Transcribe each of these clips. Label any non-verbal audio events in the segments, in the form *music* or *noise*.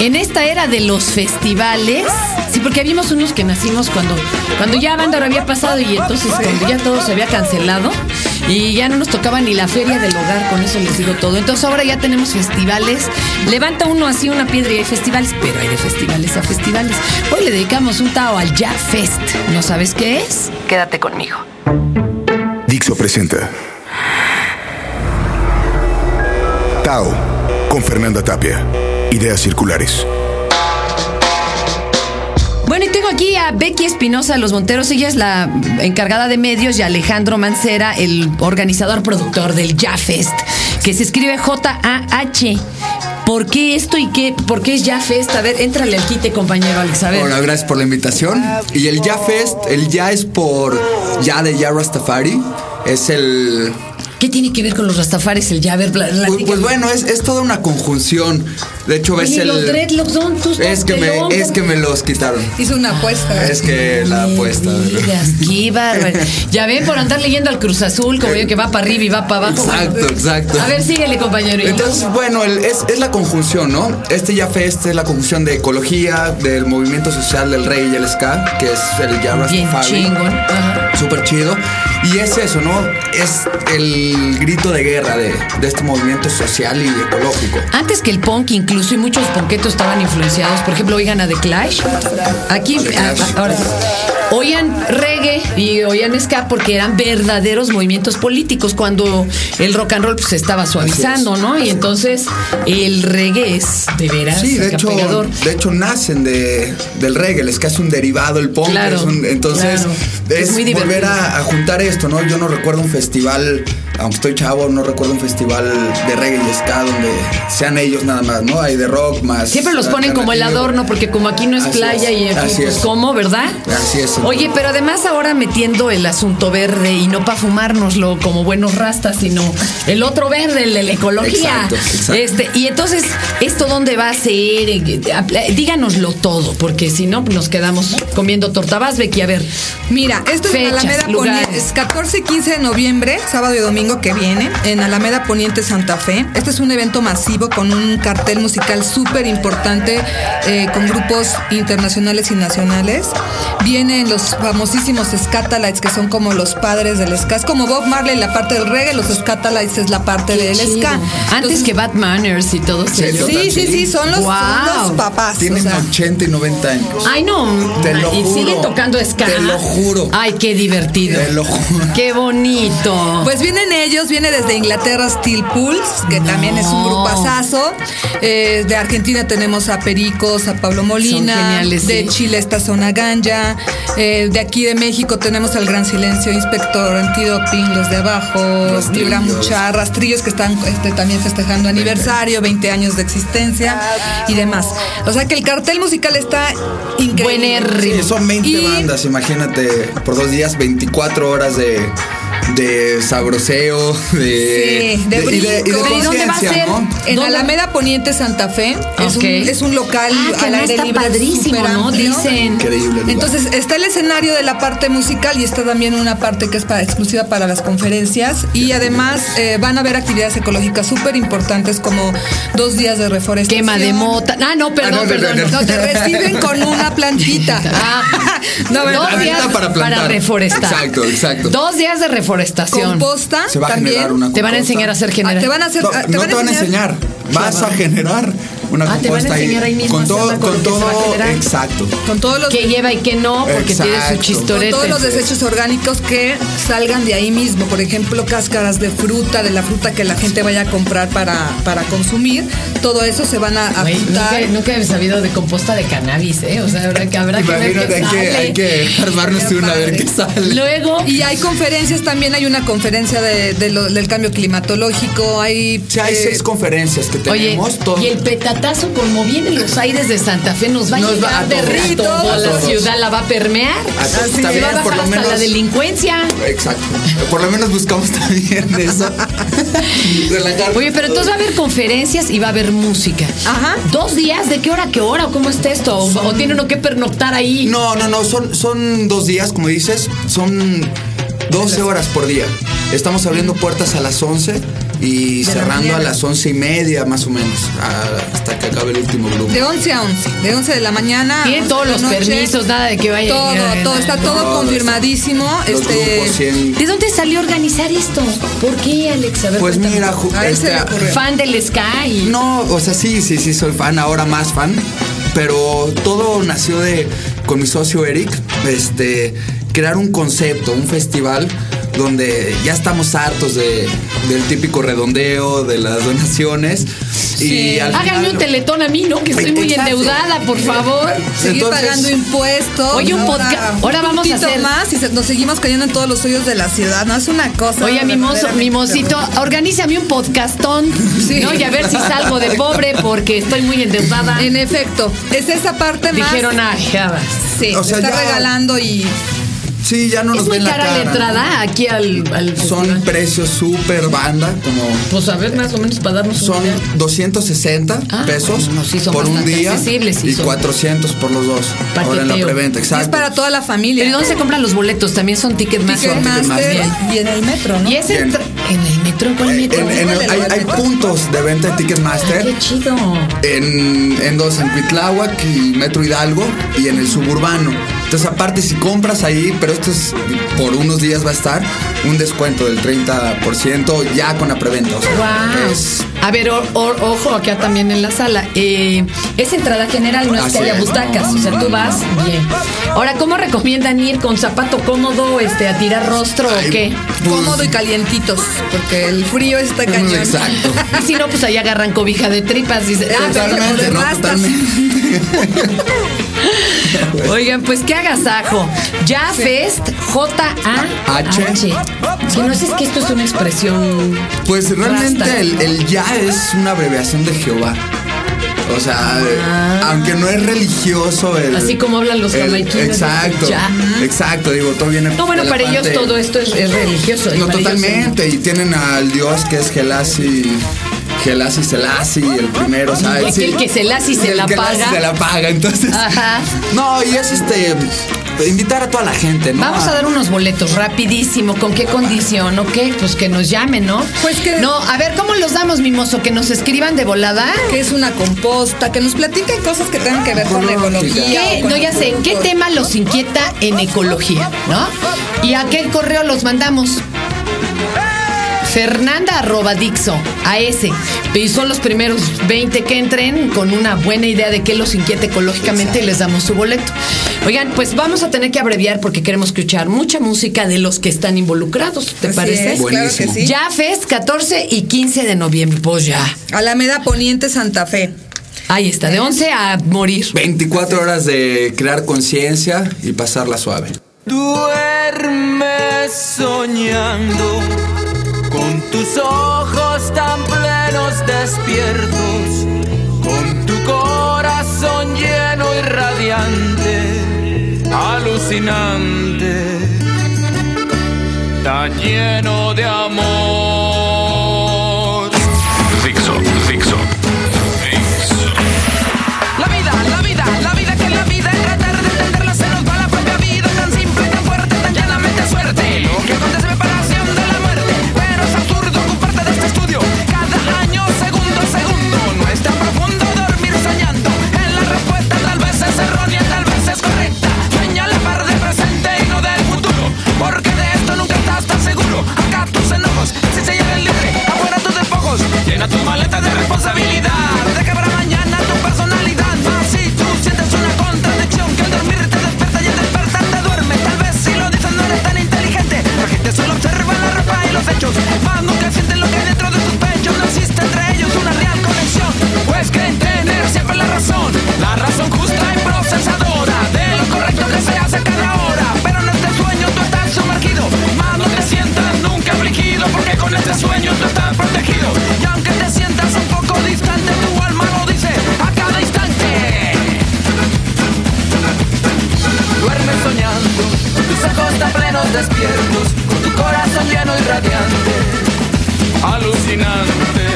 en esta era de los festivales, sí, porque habíamos unos que nacimos cuando, cuando ya Bándaro había pasado y entonces cuando ya todo se había cancelado y ya no nos tocaba ni la feria del hogar, con eso les digo todo. Entonces ahora ya tenemos festivales, levanta uno así una piedra y hay festivales, pero hay de festivales a festivales. Hoy le dedicamos un tao al Ya Fest. ¿No sabes qué es? Quédate conmigo. Dixo presenta Tao con Fernanda Tapia. Ideas circulares. Bueno, y tengo aquí a Becky Espinosa de Los Monteros. Ella es la encargada de medios y Alejandro Mancera, el organizador productor del Ya Fest, que se escribe J-A-H. ¿Por qué esto y qué? ¿Por qué es Ya Fest? A ver, éntrale al quite, compañero Alex. A ver. Hola, gracias por la invitación. Y el Ya Fest, el Ya es por Ya de Ya Rastafari. Es el. ¿Qué tiene que ver con los rastafares el Ya? A ver, pla- Pues, pues bueno, es, es toda una conjunción. De hecho, ves el. los dreadlocks son tus es que, me, es que me los quitaron. Hizo una apuesta. Es que la apuesta. Digas, qué *laughs* bárbaro. Ya ven por andar leyendo al Cruz Azul, como yo que va para arriba y va para abajo. Exacto, exacto. A ver, síguele, compañero. Entonces, bueno, el- es, es la conjunción, ¿no? Este Ya Fest es la conjunción de ecología, del movimiento social del rey y el ska, que es el Ya Bien chingón. Ajá. Súper chido. Y es eso, ¿no? Es el grito de guerra de, este movimiento social y ecológico. Antes que el punk, incluso, y muchos punketos estaban influenciados. Por ejemplo, oigan a The Clash. Aquí, a- a- ahora, oían reggae y oían ska porque eran verdaderos movimientos políticos cuando el rock and roll pues, se estaba suavizando, ¿no? Y entonces el reggae es de veras Sí, de hecho, pegador. de hecho nacen de, del reggae, el ska es un derivado, el punk Claro, es un- entonces claro. es, Es muy volver a, a juntar esto, ¿no? Yo no recuerdo un festival, aunque estoy chavo, no recuerdo un festival de reggae y ska donde sean ellos nada más, ¿no? Hay de rock más. Siempre los ponen como el adorno, porque como aquí no es Así playa es, y pues cómo, ¿verdad? Así es. Oye, pero además ahora metiendo el asunto verde y no para fumárnoslo como buenos rastas, sino el otro verde, el de la ecología. Exacto, exacto. Este, y entonces, ¿esto dónde va a ser? Díganoslo todo, porque si no, nos quedamos comiendo tortabas, Becky. A ver, Mira, esto es en Alameda. Poniente, es 14 y 15 de noviembre, sábado y domingo que viene, en Alameda Poniente Santa Fe. Este es un evento masivo con un cartel musical súper importante, eh, con grupos internacionales y nacionales. Vienen los famosísimos Scatalites, que son como los padres del ska. Es como Bob Marley la parte del reggae, los Scatalites es la parte del chido. ska. Antes Entonces, que Bad Manners y todo Sí, eso. Sí, sí, sí, son los, son Wow. los papás. o Tienen sea. 80 y 90 años. Ay, no. Te lo y juro. siguen tocando ska. Te lo juro. Ay, qué divertido. Te lo juro. Qué bonito. Pues vienen ellos, viene desde Inglaterra Steel Pulse, que también es un grupazazo. Eh, de Argentina tenemos a Pericos, a Pablo Molina. Son geniales, de sí. Chile está Zona Ganja. Eh, de aquí de México tenemos al Gran Silencio, Inspector Antidoping, los de abajo. Libra Mucha, Rastrillos que están este, también festejando aniversario, 20 años de existencia y demás. O sea que el cartel musical está increíble. Sí, son 20 Y- bandas, imagínate, por dos días, 24 horas de, de sabroseo, de, Sí, de y de, y de brinco. ¿Pero y dónde va a ser? ¿no? En ¿Dónde? Alameda Poniente Santa Fe. Es, un, es un local Ah, que al aire está libre. padrísimo, ¿no? amplio. Dicen. Increíble lugar. Entonces está el escenario de la parte musical y está también una parte que es para, exclusiva para las conferencias y además eh, van a haber actividades ecológicas súper importantes como dos días de reforestación. Quema de mota. Ah, no, perdón, Ah, no, perdón. no, no. No, te reciben con una plantita. *laughs* Ah, No, ¿verdad? dos días para plantar. reforestar. Exacto, exacto. Dos días de reforestación. Composta Se va a también. generar una Te van a enseñar a hacer Ah, generar. te van a hacer. No, ah, no te van a enseñar, vas a generar una Ah, te van a composta enseñar ahí mismo con todo, con con lo que se va a todo, exacto. Con todos los ¿Qué lleva y qué no? Porque tiene su Exacto. con chistorete. todos los desechos orgánicos que salgan de ahí mismo. Por ejemplo, cáscaras de fruta, de la fruta que la gente vaya a comprar para, para consumir. Todo eso se van a, a nunca, nunca he sabido de composta de cannabis, ¿eh? O sea, habrá que, habrá que ver qué hay que, sale. hay que *laughs* armarnos Qué una a ver qué sale. Luego, Y hay conferencias, también hay una conferencia de, de lo- del cambio climatológico, hay... Sí, hay eh, seis conferencias que oye, tenemos. todo- y el como vienen los aires de Santa Fe, nos va a Nos llegar va a de rito. Toda la ciudad la va a permear. Así Está se bien, va a por lo hasta la menos- delincuencia. Exacto. Por lo menos buscamos *laughs* también eso. Relajar. Oye, pero entonces va a haber conferencias y va a haber música. Ajá. ¿Dos días? ¿De qué hora a qué hora? ¿O cómo está esto? ¿O, o tiene uno que pernoctar ahí? No, no, no, son, son dos días, como dices, son 12 horas por día. Estamos abriendo puertas a las 11 y la cerrando a las once y media más o menos, a- hasta que acabe el último grupo. De 11 a 11. De 11 de la mañana. a Tienen 11 todos los noche. permisos, nada de que vaya. Todo, todo, está todo Todo, confirmadísimo. Los este, grupos 100. ¿De dónde salió organizar esto? ¿Por qué, Alex? A ver, Pues mira, A este. Fan del Sky. No, o sea, sí, sí, sí, soy fan, ahora más fan. Pero todo nació de, con mi socio Eric, este, crear un concepto, un festival donde ya estamos hartos de, del típico redondeo, de las donaciones. Y al Háganme final- un teletón a mí, ¿no? Que estoy muy endeudada, por favor. Seguir Entonces- pagando impuestos. Oye, un podcast- ahora vamos a poquito hacer- más y se- nos seguimos cayendo en todos los hoyos de la ciudad. No es una cosa. Oye, mimoso, mimosito, organízame un podcastón, Sí. ¿no? Y a ver si salgo de pobre porque estoy muy endeudada. En efecto, es esa parte más. Dijeron, vas. Sí, O sea, está ya- regalando y Sí, ya no Es nos muy ven la cara cara. la entrada aquí al, al Son festival. precios súper banda, como Pues a ver, más o menos para darnos son una idea. 260 Ah, pesos bueno, sí, son por un día y son. 400 por los dos. Ahora en la Paqueteo. preventa, exacto. es para toda la familia. ¿Pero ¿y dónde se compran los boletos? También son Ticketmaster. Ticketmaster y en el metro, ¿no? Y es entra- en el metro, ¿cuál metro? en- en el- ¿Cuál hay, hay puntos de venta de Ticketmaster Qué chido. en, en dos, en Cuitláhuac y Metro Hidalgo y en el suburbano. Entonces, aparte, si compras ahí, pero esto es por unos días va a estar, un descuento del 30% ya con la preventa. O sea, Wow. es- A ver, o- o- ojo, acá también en la sala. Eh, es entrada general, no es Así que haya es. butacas. O sea, tú vas bien. Ahora, ¿cómo recomiendan ir con zapato cómodo este, a tirar rostro o qué? Cómodo y calientitos, porque el frío está cañón. Exacto. *laughs* Y si no, pues ahí agarran cobija de tripas y se- Ah, pero- Totalmente, de no, totalmente. *laughs* Oigan, pues qué agasajo. Ya Fest, J-A-H. H. Si no es, que esto es una expresión. Pues realmente el, el ya es una abreviación de Jehová. O sea, eh, aunque no es religioso el. Ah. Así como hablan los jamaiquinos, Exacto. ya. Exacto, digo, todo viene. No, bueno, para ellos todo esto es, es religioso. No, ellos totalmente. Y tienen al dios que es Gelasi. Gelasi Selasi, el primero, ¿sabes? Y aquel que se el la que paga. Se la paga, entonces. Ajá. No, y es este. Invitar a toda la gente, ¿no? Vamos a dar unos boletos rapidísimo. ¿Con qué condición? ¿O qué? Pues que nos llamen, ¿no? Pues que- No, a ver, ¿cómo los damos, mimoso? Que nos escriban de volada. Que es una composta, que nos platiquen cosas que tengan que ver con la ecología. ¿Qué? o con No, ya sé, ¿qué tema los inquieta en ecología? ¿No? ¿Y a qué correo los mandamos? Fernanda arroba Dixo, a ese. Y son los primeros 20 que entren con una buena idea de qué los inquieta ecológicamente y les damos su boleto. Oigan, pues vamos a tener que abreviar porque queremos escuchar mucha música de los que están involucrados, ¿te Así parece? es, claro que Buenísimo. sí. Ya Fest 14 y 15 de noviembre, pues ya. Alameda Poniente Santa Fe. Ahí está, de 11 a morir. 24 horas de crear conciencia y pasarla suave. Duermes soñando con tus ojos tan plenos despiertos, con tu corazón lleno y radiante, alucinante, tan lleno con tu corazón lleno y radiante, alucinante,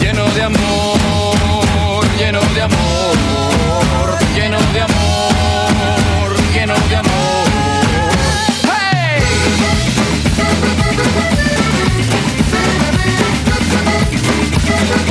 lleno de amor, lleno de amor, lleno de amor, lleno de amor. ¡Hey! radiante,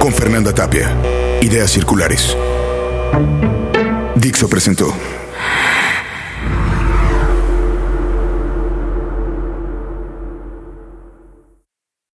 Con Fernanda Tapia. Ideas circulares. Dixo presentó.